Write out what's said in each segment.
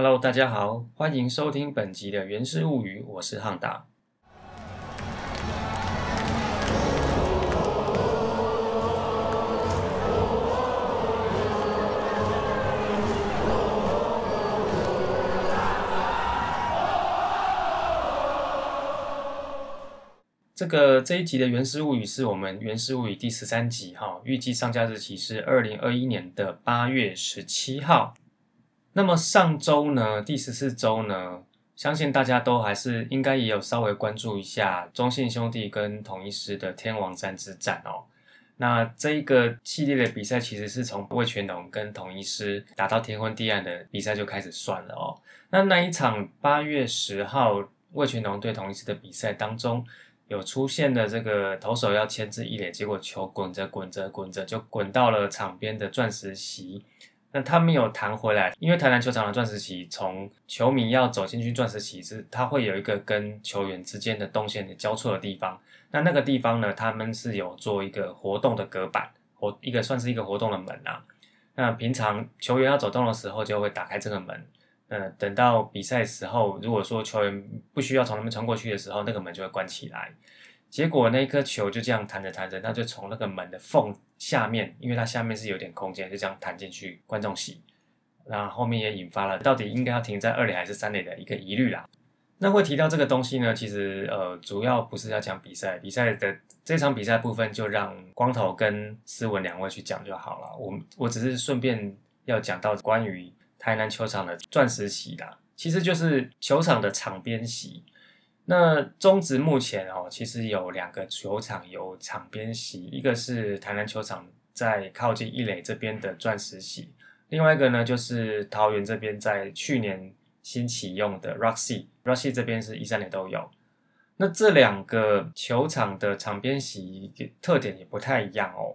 Hello，大家好，欢迎收听本集的《原氏物语》，我是汉达。这个这一集的《原始物语》是我们《原始物语》第十三集哈，预计上架日期是二零二一年的八月十七号。那么上周呢，第十四周呢，相信大家都还是应该也有稍微关注一下中信兄弟跟统一师的天王山之战哦。那这一个系列的比赛其实是从魏全龙跟统一师打到天昏地暗的比赛就开始算了哦。那那一场八月十号魏全龙对统一师的比赛当中。有出现的这个投手要牵制一垒，结果球滚着滚着滚着就滚到了场边的钻石席，那他没有弹回来，因为台南球场的钻石席从球迷要走进去钻石席是它会有一个跟球员之间的动线的交错的地方，那那个地方呢，他们是有做一个活动的隔板，活一个算是一个活动的门啊，那平常球员要走动的时候就会打开这个门。呃，等到比赛时候，如果说球员不需要从那边穿过去的时候，那个门就会关起来。结果那一颗球就这样弹着弹着，它就从那个门的缝下面，因为它下面是有点空间，就这样弹进去观众席。那后面也引发了到底应该要停在二垒还是三垒的一个疑虑啦。那会提到这个东西呢，其实呃，主要不是要讲比赛，比赛的这场比赛部分就让光头跟思文两位去讲就好了。我我只是顺便要讲到关于。台南球场的钻石席啦，其实就是球场的场边席。那中职目前哦，其实有两个球场有场边席，一个是台南球场在靠近一垒这边的钻石席，另外一个呢就是桃园这边在去年新启用的 Roxy，Roxy 这边是一三年都有。那这两个球场的场边席特点也不太一样哦。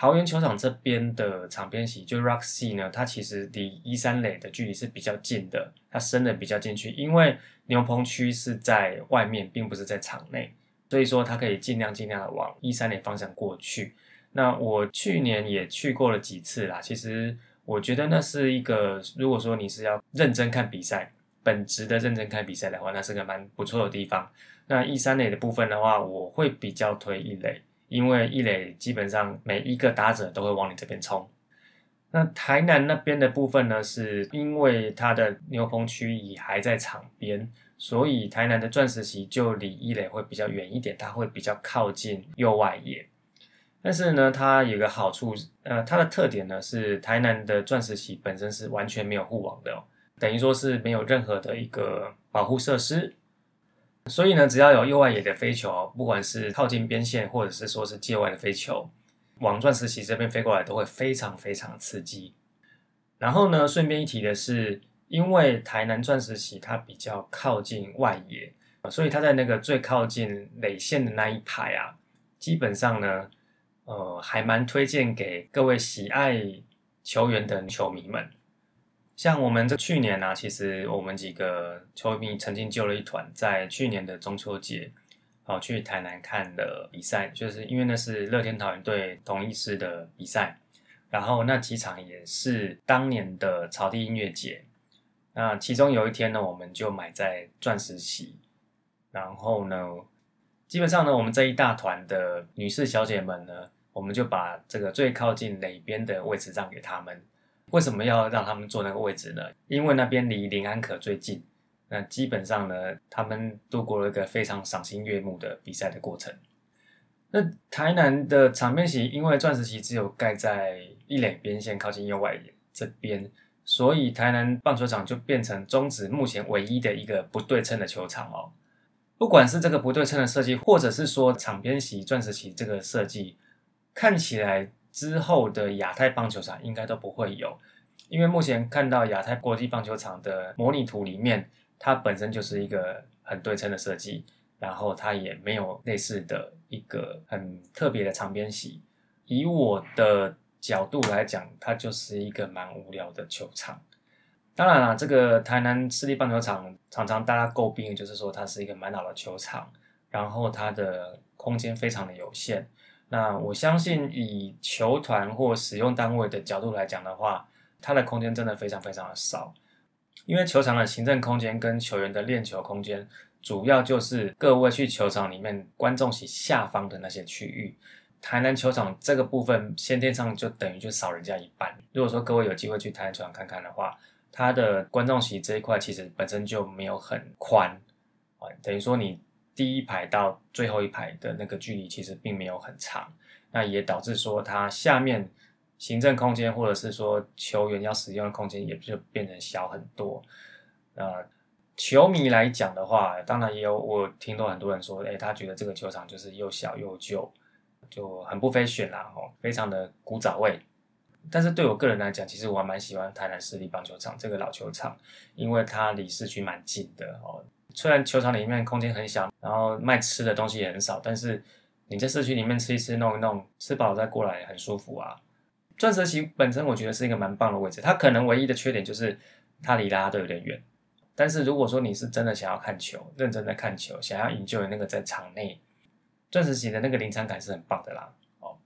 桃园球场这边的场边席，就 Roxy 呢，它其实离一三垒的距离是比较近的，它伸的比较进去，因为牛棚区是在外面，并不是在场内，所以说它可以尽量尽量的往一三垒方向过去。那我去年也去过了几次啦，其实我觉得那是一个，如果说你是要认真看比赛，本职的认真看比赛的话，那是个蛮不错的地方。那一三垒的部分的话，我会比较推一垒。因为一垒基本上每一个打者都会往你这边冲，那台南那边的部分呢，是因为它的牛棚区域还在场边，所以台南的钻石席就离一垒会比较远一点，它会比较靠近右外野。但是呢，它有个好处，呃，它的特点呢是台南的钻石席本身是完全没有护网的，等于说是没有任何的一个保护设施。所以呢，只要有右外野的飞球，不管是靠近边线，或者是说是界外的飞球，往钻石旗这边飞过来，都会非常非常刺激。然后呢，顺便一提的是，因为台南钻石旗它比较靠近外野，所以它在那个最靠近垒线的那一排啊，基本上呢，呃，还蛮推荐给各位喜爱球员的球迷们。像我们这去年呢，其实我们几个球迷曾经救了一团，在去年的中秋节，跑去台南看的比赛，就是因为那是乐天桃园队同一师的比赛，然后那几场也是当年的草地音乐节，那其中有一天呢，我们就买在钻石席，然后呢，基本上呢，我们这一大团的女士小姐们呢，我们就把这个最靠近垒边的位置让给他们。为什么要让他们坐那个位置呢？因为那边离林安可最近。那基本上呢，他们度过了一个非常赏心悦目的比赛的过程。那台南的场面席，因为钻石席只有盖在一垒边线靠近右外野这边，所以台南棒球场就变成中职目前唯一的一个不对称的球场哦。不管是这个不对称的设计，或者是说场边席钻石席这个设计，看起来。之后的亚太棒球场应该都不会有，因为目前看到亚太国际棒球场的模拟图里面，它本身就是一个很对称的设计，然后它也没有类似的一个很特别的长边席。以我的角度来讲，它就是一个蛮无聊的球场。当然了，这个台南市立棒球场常常大家诟病，就是说它是一个蛮老的球场，然后它的空间非常的有限。那我相信，以球团或使用单位的角度来讲的话，它的空间真的非常非常的少。因为球场的行政空间跟球员的练球空间，主要就是各位去球场里面观众席下方的那些区域。台南球场这个部分先天上就等于就少人家一半。如果说各位有机会去台南球场看看的话，它的观众席这一块其实本身就没有很宽啊，等于说你第一排到最后一排的那个距离其实并没有很长，那也导致说它下面。行政空间，或者是说球员要使用的空间，也就变成小很多。呃，球迷来讲的话，当然也有我听到很多人说，哎，他觉得这个球场就是又小又旧，就很不飞选啦，哦，非常的古早味。但是对我个人来讲，其实我还蛮喜欢台南市立棒球场这个老球场，因为它离市区蛮近的哦。虽然球场里面空间很小，然后卖吃的东西也很少，但是你在市区里面吃一吃、弄一弄，吃饱再过来很舒服啊。钻石席本身我觉得是一个蛮棒的位置，它可能唯一的缺点就是它离大家都有点远。但是如果说你是真的想要看球，认真的看球，想要营救的那个在场内，钻石席的那个临场感是很棒的啦。哦，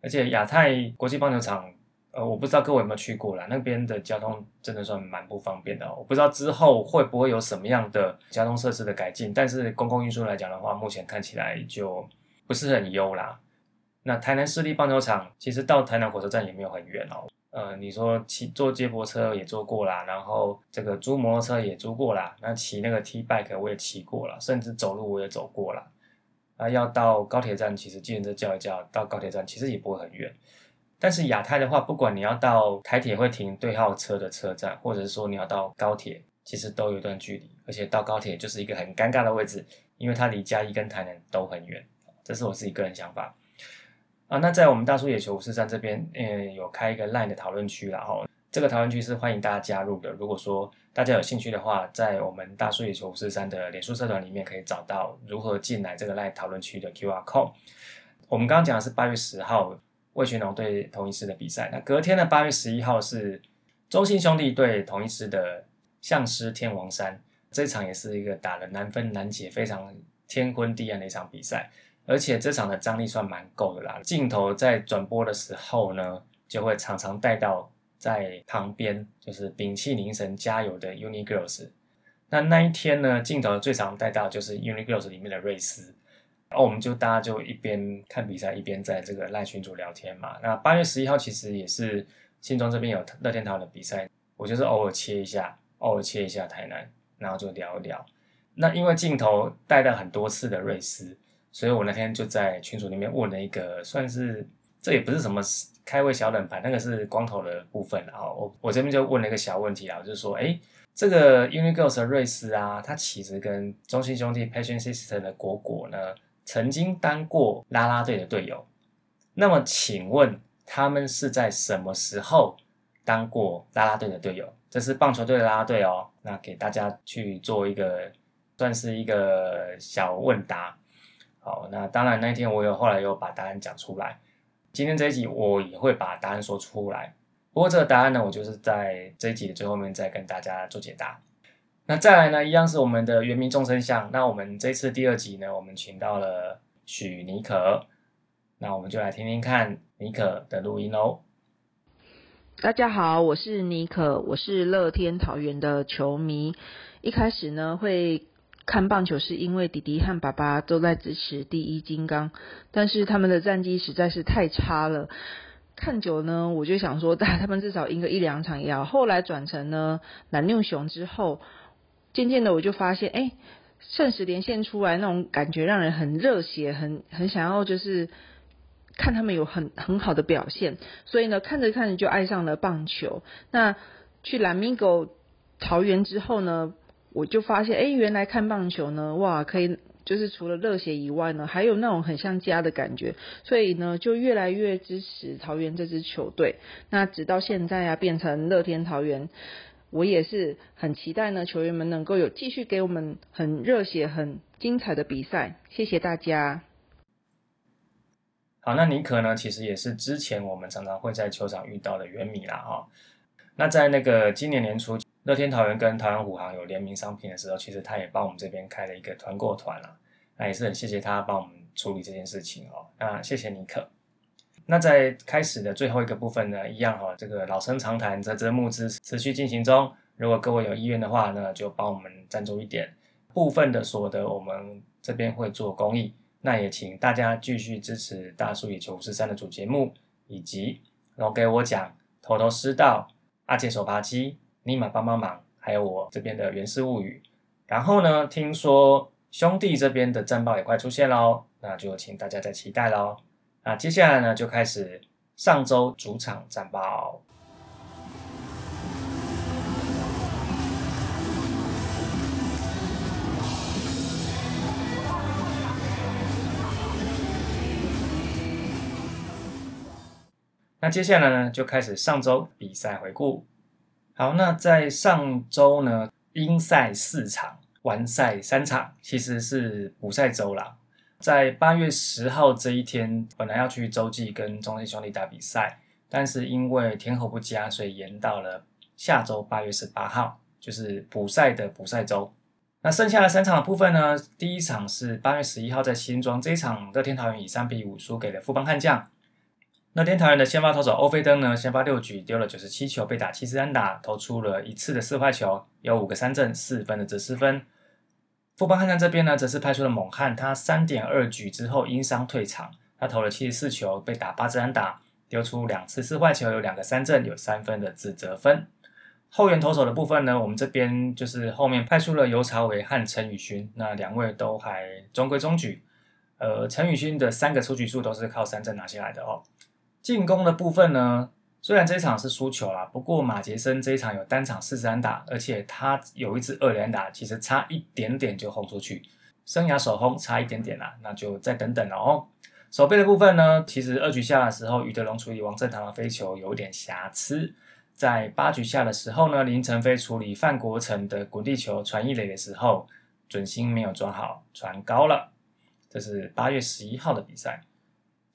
而且亚太国际棒球场，呃，我不知道各位有没有去过啦，那边的交通真的算蛮不方便的。我不知道之后会不会有什么样的交通设施的改进，但是公共运输来讲的话，目前看起来就不是很优啦。那台南市立棒球场其实到台南火车站也没有很远哦。呃，你说骑坐接驳车也坐过啦，然后这个租摩托车也租过啦，那骑那个 T bike 我也骑过了，甚至走路我也走过了。啊，要到高铁站，其实计程车叫一叫到高铁站，其实也不会很远。但是亚太的话，不管你要到台铁会停对号车的车站，或者是说你要到高铁，其实都有一段距离，而且到高铁就是一个很尴尬的位置，因为它离嘉义跟台南都很远。这是我自己个人想法。啊，那在我们大叔野球五四三这边，嗯，有开一个 LINE 的讨论区然后这个讨论区是欢迎大家加入的。如果说大家有兴趣的话，在我们大叔野球五四三的脸书社团里面，可以找到如何进来这个 LINE 讨论区的 QR code。我们刚刚讲的是八月十号魏全龙对同一师的比赛，那隔天的八月十一号是中信兄弟对同一师的相师天王山，这场也是一个打了难分难解、非常天昏地暗的一场比赛。而且这场的张力算蛮够的啦，镜头在转播的时候呢，就会常常带到在旁边，就是屏气凝神加油的 Uni Girls。那那一天呢，镜头最常带到就是 Uni Girls 里面的瑞斯，然后我们就大家就一边看比赛，一边在这个赖群组聊天嘛。那八月十一号其实也是新庄这边有乐天桃的比赛，我就是偶尔切一下，偶尔切一下台南，然后就聊一聊。那因为镜头带到很多次的瑞斯。所以我那天就在群组里面问了一个，算是这也不是什么开胃小冷盘，那个是光头的部分。然后我我这边就问了一个小问题啊，就是说，哎，这个 Unigirls 的瑞斯啊，他其实跟中信兄弟 Passion System 的果果呢，曾经当过啦啦队的队友。那么请问他们是在什么时候当过啦啦队的队友？这是棒球队的啦啦队哦。那给大家去做一个算是一个小问答。好，那当然那天我有后来有把答案讲出来。今天这一集我也会把答案说出来。不过这个答案呢，我就是在这一集的最后面再跟大家做解答。那再来呢，一样是我们的原名众生相。那我们这次第二集呢，我们请到了许尼可。那我们就来听听看尼可的录音喽。大家好，我是尼可，我是乐天桃园的球迷。一开始呢会。看棒球是因为弟弟和爸爸都在支持第一金刚，但是他们的战绩实在是太差了。看久呢，我就想说，他们至少赢个一两场也好。后来转成呢蓝六熊之后，渐渐的我就发现，哎，瞬时连线出来那种感觉让人很热血，很很想要就是看他们有很很好的表现。所以呢，看着看着就爱上了棒球。那去蓝米狗桃园之后呢？我就发现，哎，原来看棒球呢，哇，可以，就是除了热血以外呢，还有那种很像家的感觉，所以呢，就越来越支持桃园这支球队。那直到现在啊，变成乐天桃园，我也是很期待呢，球员们能够有继续给我们很热血、很精彩的比赛。谢谢大家。好，那尼可呢，其实也是之前我们常常会在球场遇到的原米啦，哈。那在那个今年年初。乐天桃园跟台湾虎航有联名商品的时候，其实他也帮我们这边开了一个团购团啊，那也是很谢谢他帮我们处理这件事情哦。那谢谢尼克。那在开始的最后一个部分呢，一样哈，这个老生常谈，泽泽募资持续进行中。如果各位有意愿的话呢，就帮我们赞助一点，部分的所得我们这边会做公益。那也请大家继续支持大叔野球五十三的主节目，以及然后给我讲头头师道、阿杰手扒鸡、尼玛帮帮忙，还有我这边的原氏物语。然后呢，听说兄弟这边的战报也快出现喽，那就请大家再期待喽。那接下来呢，就开始上周主场战报。那接下来呢，就开始上周比赛回顾。好，那在上周呢，英赛四场，完赛三场，其实是补赛周了。在八月十号这一天，本来要去洲际跟中信兄弟打比赛，但是因为天候不佳，所以延到了下周八月十八号，就是补赛的补赛周。那剩下的三场的部分呢，第一场是八月十一号在新庄，这一场乐天桃园以三比五输给了富邦悍将。乐天桃园的先发投手欧菲登呢，先发六局丢了九十七球，被打七次安打，投出了一次的四坏球，有五个三振，四分的折失分。富邦悍将这边呢，则是派出了猛汉，他三点二局之后因伤退场，他投了七十四球，被打八支安打，丢出两次四坏球，有两个三振，有三分的自责分。后援投手的部分呢，我们这边就是后面派出了尤朝伟和陈宇勋，那两位都还中规中矩。呃，陈宇勋的三个出局数都是靠三振拿下来的哦。进攻的部分呢，虽然这一场是输球啦，不过马杰森这一场有单场四十安打，而且他有一支二连打，其实差一点点就轰出去，生涯首轰差一点点啦，那就再等等了哦。守备的部分呢，其实二局下的时候，余德龙处理王正堂的飞球有点瑕疵，在八局下的时候呢，林晨飞处理范国成的滚地球传一垒的时候，准心没有抓好，传高了。这是八月十一号的比赛。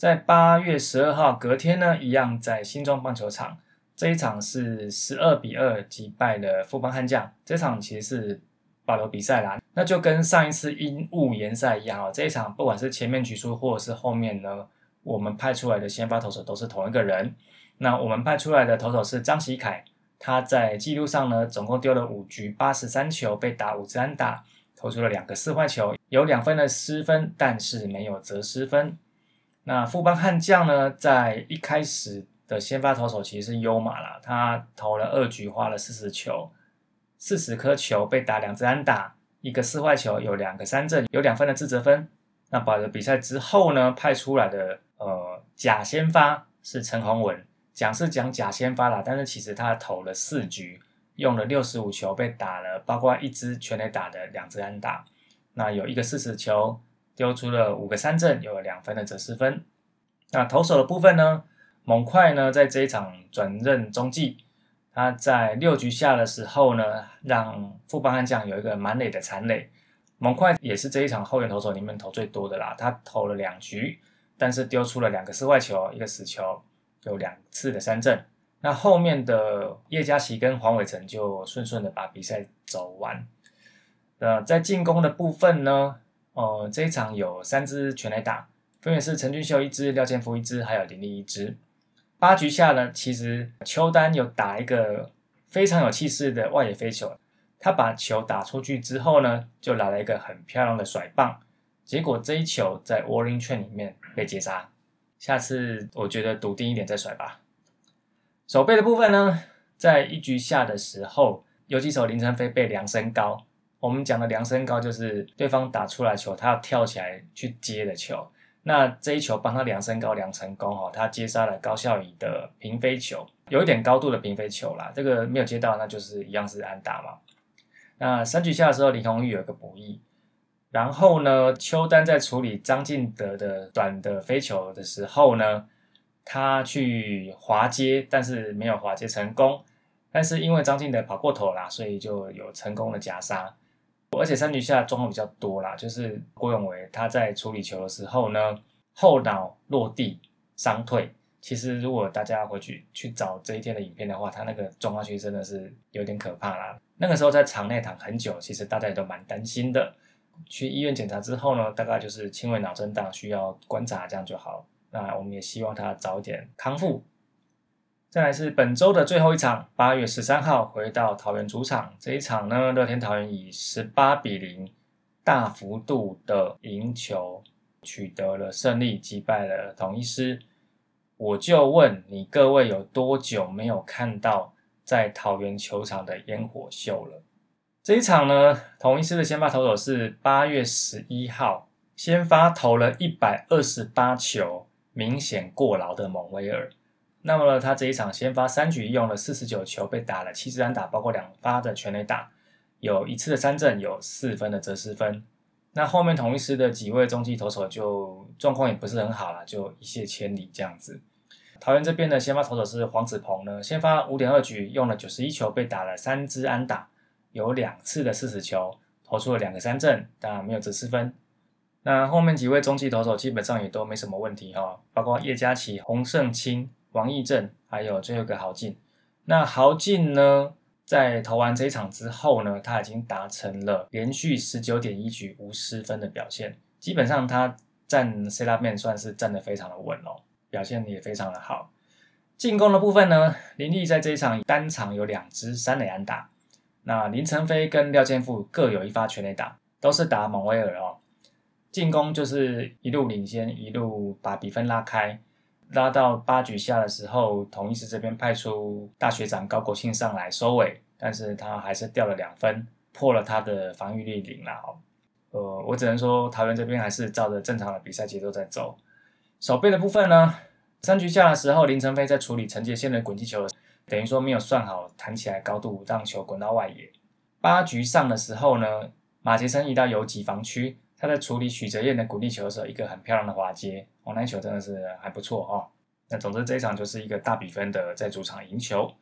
在八月十二号隔天呢，一样在新庄棒球场，这一场是十二比二击败了富邦悍将。这场其实是保留比赛啦，那就跟上一次因雾延赛一样哦。这一场不管是前面局数或者是后面呢，我们派出来的先发投手都是同一个人。那我们派出来的投手是张喜凯，他在记录上呢，总共丢了五局八十三球，被打五支安打，投出了两个四坏球，有两分的失分，但是没有责失分。那富邦悍将呢，在一开始的先发投手其实是优马啦，他投了二局，花了四十球，四十颗球被打两支安打，一个四坏球，有两个三振，有两分的自责分。那保了比赛之后呢，派出来的呃假先发是陈宏文，讲是讲假先发啦，但是其实他投了四局，用了六十五球被打了，包括一支全垒打的两支安打，那有一个四十球。丢出了五个三振，有了两分的折失分。那投手的部分呢？猛快呢，在这一场转任中继，他在六局下的时候呢，让富邦悍将有一个满垒的残垒。猛快也是这一场后援投手里面投最多的啦，他投了两局，但是丢出了两个四坏球，一个死球，有两次的三振。那后面的叶嘉琪跟黄伟成就顺顺的把比赛走完。呃，在进攻的部分呢？哦，这一场有三支全垒打，分别是陈俊秀一支、廖建福一支，还有林立一支。八局下呢，其实邱丹有打一个非常有气势的外野飞球，他把球打出去之后呢，就来了一个很漂亮的甩棒，结果这一球在 warning 圈里面被截杀。下次我觉得笃定一点再甩吧。手背的部分呢，在一局下的时候，游击手林晨飞被量身高。我们讲的量身高就是对方打出来球，他要跳起来去接的球。那这一球帮他量身高量成功哈，他接杀了高孝仪的平飞球，有一点高度的平飞球啦。这个没有接到，那就是一样是安打嘛。那三局下的时候，李宏玉有一个补益。然后呢，邱丹在处理张进德的短的飞球的时候呢，他去滑接，但是没有滑接成功。但是因为张进德跑过头啦，所以就有成功的夹杀。而且三局下状况比较多啦，就是郭永维他在处理球的时候呢，后脑落地伤退。其实如果大家回去去找这一天的影片的话，他那个状况其实真的是有点可怕啦。那个时候在场内躺很久，其实大家也都蛮担心的。去医院检查之后呢，大概就是轻微脑震荡，需要观察这样就好。那我们也希望他早点康复。再来是本周的最后一场，八月十三号回到桃园主场，这一场呢，乐天桃园以十八比零大幅度的赢球，取得了胜利，击败了统一师。我就问你各位，有多久没有看到在桃园球场的烟火秀了？这一场呢，统一师的先发投手是八月十一号先发投了一百二十八球，明显过劳的蒙威尔。那么呢他这一场先发三局用了四十九球，被打了七支安打，包括两发的全垒打，有一次的三振，有四分的折失分。那后面同一师的几位中继投手就状况也不是很好了，就一泻千里这样子。桃园这边的先发投手是黄子鹏呢，先发五点二局用了九十一球，被打了三支安打，有两次的四十球，投出了两个三振，但没有折失分。那后面几位中继投手基本上也都没什么问题哈，包括叶嘉琪、洪胜清。王义正还有最后一个豪进，那豪进呢，在投完这一场之后呢，他已经达成了连续十九点一局无失分的表现，基本上他站 C 拉面算是站得非常的稳哦，表现也非常的好。进攻的部分呢，林立在这一场单场有两支三垒安打，那林晨飞跟廖建富各有一发全垒打，都是打蒙威尔哦。进攻就是一路领先，一路把比分拉开。拉到八局下的时候，同一时这边派出大学长高国庆上来收尾，但是他还是掉了两分，破了他的防御率零了哦。呃，我只能说桃园这边还是照着正常的比赛节奏在走。守备的部分呢，三局下的时候，林承飞在处理陈杰宪的滚击球，等于说没有算好弹起来高度，让球滚到外野。八局上的时候呢，马杰森移到游击防区。他在处理许哲彦的滚地球的时候，一个很漂亮的滑接，黄蓝球真的是还不错哦。那总之这一场就是一个大比分的在主场赢球。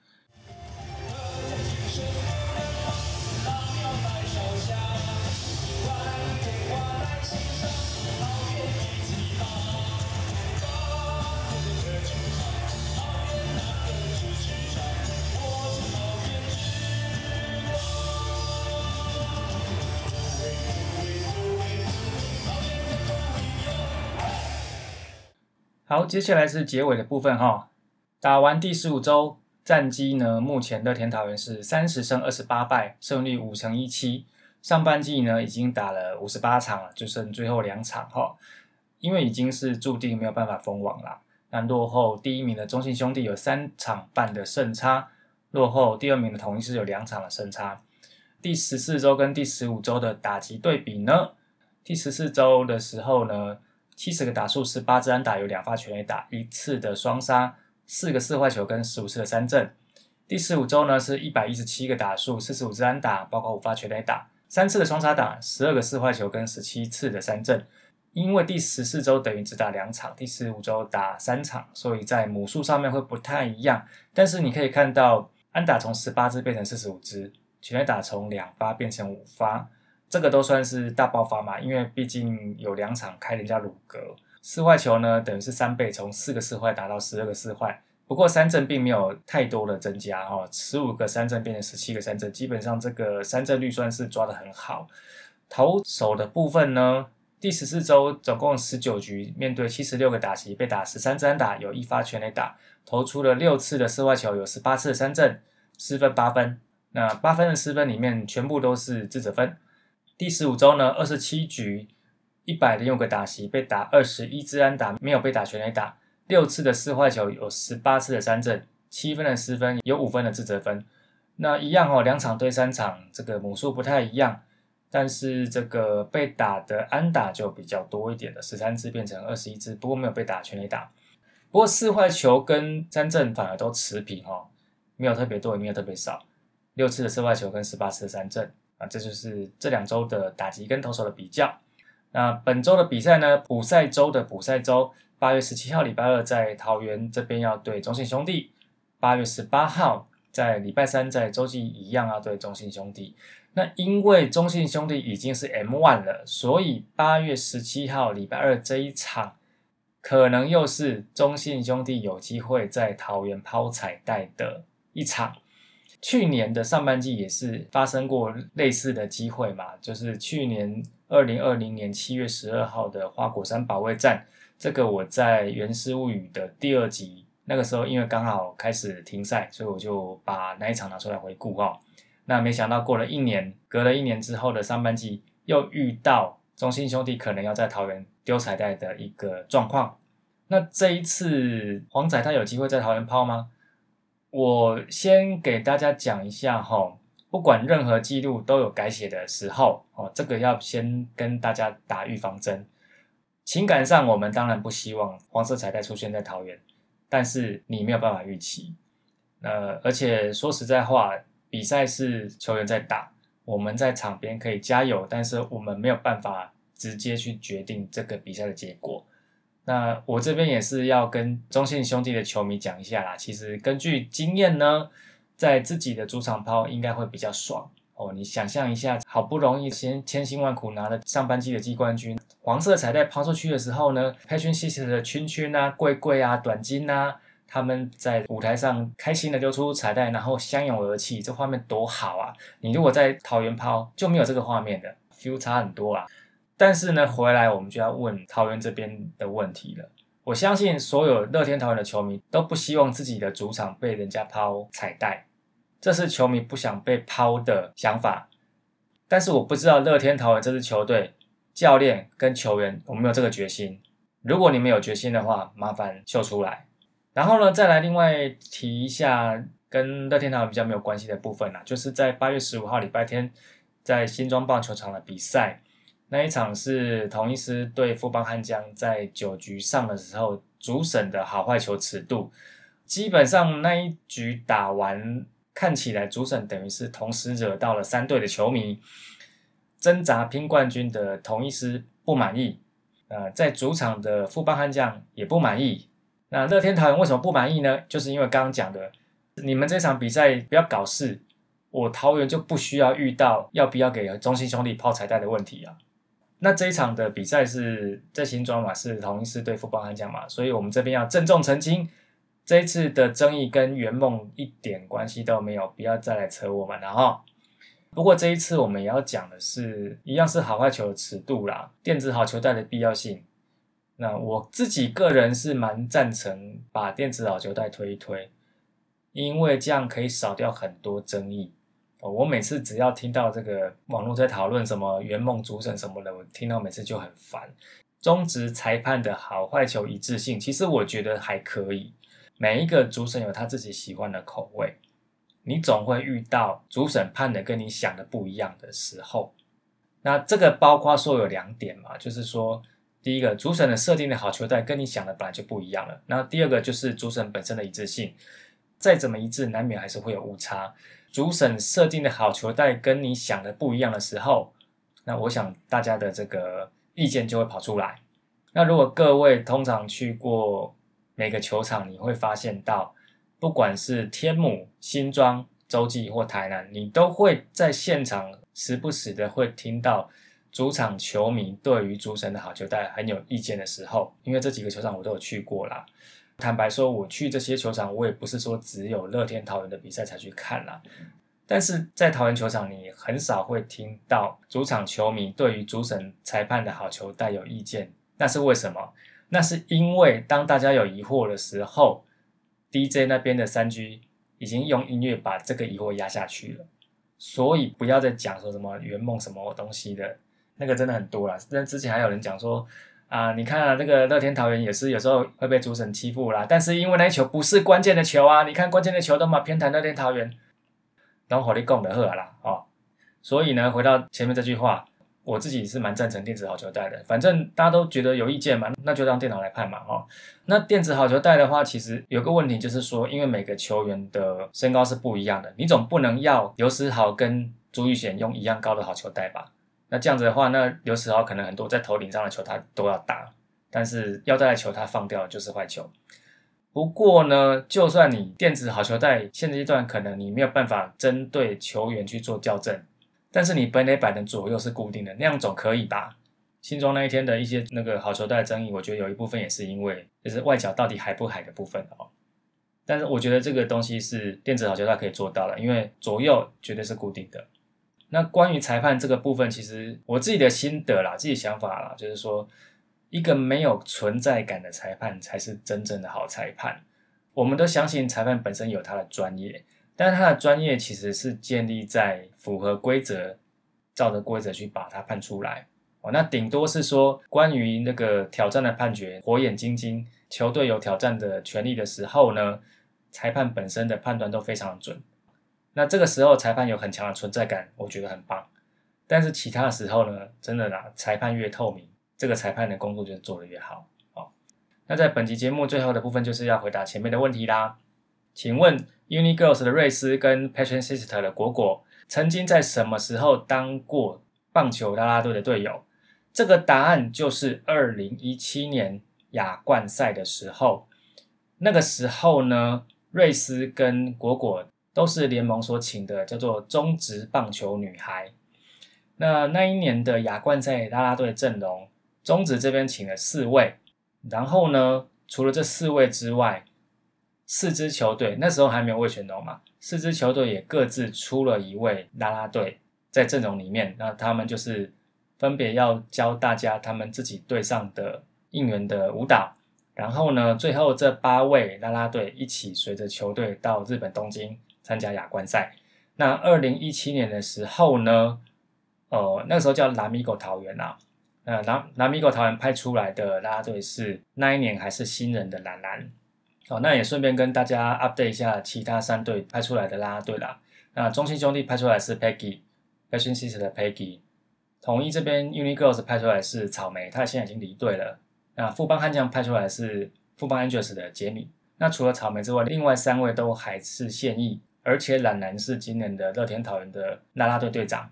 好，接下来是结尾的部分哈。打完第十五周战绩呢，目前乐天桃园是三十胜二十八败，胜率五成一七。上半季呢已经打了五十八场了，就剩最后两场哈。因为已经是注定没有办法封王了。那落后第一名的中信兄弟有三场半的胜差，落后第二名的统一是有两场的胜差。第十四周跟第十五周的打击对比呢？第十四周的时候呢？七十个打数，十八支安打，有两发全垒打，一次的双杀，四个四坏球跟十五次的三振。第十五周呢是一百一十七个打数，四十五支安打，包括五发全垒打，三次的双杀打，十二个四坏球跟十七次的三振。因为第十四周等于只打两场，第十五周打三场，所以在母数上面会不太一样。但是你可以看到，安打从十八支变成四十五支，全垒打从两发变成五发。这个都算是大爆发嘛，因为毕竟有两场开人家鲁格四坏球呢，等于是三倍，从四个四坏打到十二个四坏。不过三振并没有太多的增加哦，十五个三振变成十七个三振，基本上这个三振率算是抓得很好。投手的部分呢，第十四周总共十九局，面对七十六个打席，被打十三支打，有一发全垒打，投出了六次的四坏球，有十八次的三振，失分八分。那八分的失分里面，全部都是自责分。第十五周呢，二十七局，一百零六个打席，被打二十一支安打，没有被打全垒打，六次的四坏球，有十八次的三振，七分的失分，有五分的自责分。那一样哦，两场对三场，这个母数不太一样，但是这个被打的安打就比较多一点的，十三支变成二十一支，不过没有被打全垒打。不过四坏球跟三振反而都持平哦，没有特别多，也没有特别少，六次的四坏球跟十八次的三振。啊，这就是这两周的打击跟投手的比较。那本周的比赛呢？补赛周的补赛周，八月十七号礼拜二在桃园这边要对中信兄弟，八月十八号在礼拜三在洲际一样要对中信兄弟。那因为中信兄弟已经是 M one 了，所以八月十七号礼拜二这一场，可能又是中信兄弟有机会在桃园抛彩带的一场。去年的上半季也是发生过类似的机会嘛，就是去年二零二零年七月十二号的花果山保卫战，这个我在《原始物语》的第二集那个时候因为刚好开始停赛，所以我就把那一场拿出来回顾哦。那没想到过了一年，隔了一年之后的上半季，又遇到中信兄弟可能要在桃园丢彩带的一个状况。那这一次黄仔他有机会在桃园抛吗？我先给大家讲一下哈，不管任何记录都有改写的时候哦，这个要先跟大家打预防针。情感上，我们当然不希望黄色彩带出现在桃园，但是你没有办法预期。呃，而且说实在话，比赛是球员在打，我们在场边可以加油，但是我们没有办法直接去决定这个比赛的结果。那我这边也是要跟中信兄弟的球迷讲一下啦，其实根据经验呢，在自己的主场抛应该会比较爽。哦，你想象一下，好不容易先千辛万苦拿了上半季的季冠军，黄色彩带抛出去的时候呢，佩勋西斯的圈圈啊、贵贵啊、短金啊，他们在舞台上开心的丢出彩带，然后相拥而泣，这画面多好啊！你如果在桃园抛就没有这个画面的，feel 差很多啊。但是呢，回来我们就要问桃园这边的问题了。我相信所有乐天桃园的球迷都不希望自己的主场被人家抛彩带。这是球迷不想被抛的想法，但是我不知道乐天桃园这支球队教练跟球员有没有这个决心。如果你们有决心的话，麻烦秀出来。然后呢，再来另外提一下跟乐天桃园比较没有关系的部分啦，就是在八月十五号礼拜天在新庄棒球场的比赛，那一场是同一师对富邦悍将在九局上的时候主审的好坏球尺度，基本上那一局打完。看起来主审等于是同时惹到了三队的球迷，挣扎拼冠军的同一师不满意，呃，在主场的富邦悍将也不满意。那乐天桃园为什么不满意呢？就是因为刚刚讲的，你们这场比赛不要搞事，我桃园就不需要遇到要不要给中心兄弟抛彩带的问题啊。那这一场的比赛是在新庄嘛，是同一师对富邦悍将嘛，所以我们这边要郑重澄清。这一次的争议跟圆梦一点关系都没有，不要再来扯我们了哈。不过这一次我们也要讲的是，一样是好坏球的尺度啦，电子好球带的必要性。那我自己个人是蛮赞成把电子好球带推一推，因为这样可以少掉很多争议。我每次只要听到这个网络在讨论什么圆梦主审什么的，我听到每次就很烦。中职裁判的好坏球一致性，其实我觉得还可以。每一个主审有他自己喜欢的口味，你总会遇到主审判的跟你想的不一样的时候。那这个包括说有两点嘛，就是说，第一个主审的设定的好球带跟你想的本来就不一样了。那第二个就是主审本身的一致性，再怎么一致，难免还是会有误差。主审设定的好球带跟你想的不一样的时候，那我想大家的这个意见就会跑出来。那如果各位通常去过。每个球场你会发现到，不管是天母、新庄、洲际或台南，你都会在现场时不时的会听到主场球迷对于主审的好球带很有意见的时候。因为这几个球场我都有去过啦。坦白说，我去这些球场，我也不是说只有乐天桃园的比赛才去看啦。但是在桃园球场，你很少会听到主场球迷对于主审裁判的好球带有意见。那是为什么？那是因为当大家有疑惑的时候，DJ 那边的三 G 已经用音乐把这个疑惑压下去了，所以不要再讲说什么圆梦什么东西的，那个真的很多了。但之前还有人讲说啊，你看那个乐天桃园也是有时候会被主审欺负啦，但是因为那球不是关键的球啊，你看关键的球都嘛偏袒乐天桃园，然后火力供的喝啦哦，所以呢，回到前面这句话。我自己是蛮赞成电子好球带的，反正大家都觉得有意见嘛，那就让电脑来判嘛，哈。那电子好球带的话，其实有个问题就是说，因为每个球员的身高是不一样的，你总不能要刘思豪跟朱玉贤用一样高的好球带吧？那这样子的话，那刘思豪可能很多在头顶上的球他都要打，但是腰带的球他放掉就是坏球。不过呢，就算你电子好球带现阶段可能你没有办法针对球员去做校正。但是你本垒板的左右是固定的，那样总可以吧？新庄那一天的一些那个好球带争议，我觉得有一部分也是因为就是外角到底海不海的部分哦。但是我觉得这个东西是电子好球带可以做到的，因为左右绝对是固定的。那关于裁判这个部分，其实我自己的心得啦，自己想法啦，就是说一个没有存在感的裁判才是真正的好裁判。我们都相信裁判本身有他的专业，但是他的专业其实是建立在符合规则，照着规则去把它判出来。哦，那顶多是说关于那个挑战的判决，火眼金睛，球队有挑战的权利的时候呢，裁判本身的判断都非常准。那这个时候裁判有很强的存在感，我觉得很棒。但是其他的时候呢，真的啦，裁判越透明，这个裁判的工作就做得越好。好，那在本集节目最后的部分，就是要回答前面的问题啦。请问 Uni Girls 的瑞斯跟 Passion Sister 的果果，曾经在什么时候当过棒球啦啦队的队友？这个答案就是二零一七年亚冠赛的时候，那个时候呢，瑞斯跟果果都是联盟所请的，叫做中职棒球女孩。那那一年的亚冠赛啦啦队阵容，中职这边请了四位，然后呢，除了这四位之外，四支球队那时候还没有魏全龙嘛，四支球队也各自出了一位啦啦队在阵容里面，那他们就是。分别要教大家他们自己队上的应援的舞蹈，然后呢，最后这八位啦啦队一起随着球队到日本东京参加亚冠赛。那二零一七年的时候呢，呃，那时候叫拉米狗桃园啊，呃，拉拉米狗桃园派出来的啦啦队是那一年还是新人的兰兰。哦，那也顺便跟大家 update 一下其他三队派出来的啦啦队啦。那中信兄弟派出来是 Peggy，Fashion City 的 Peggy。统一这边 Uni Girls 派出来是草莓，他现在已经离队了。那富邦悍将派出来是富邦 Angels 的杰米。那除了草莓之外，另外三位都还是现役，而且懒男是今年的乐天桃园的啦啦队队长。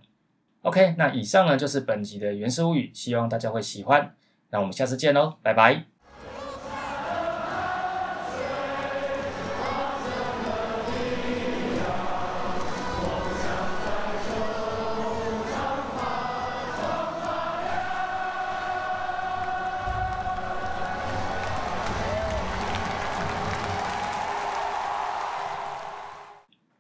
OK，那以上呢就是本集的原始物语，希望大家会喜欢。那我们下次见喽，拜拜。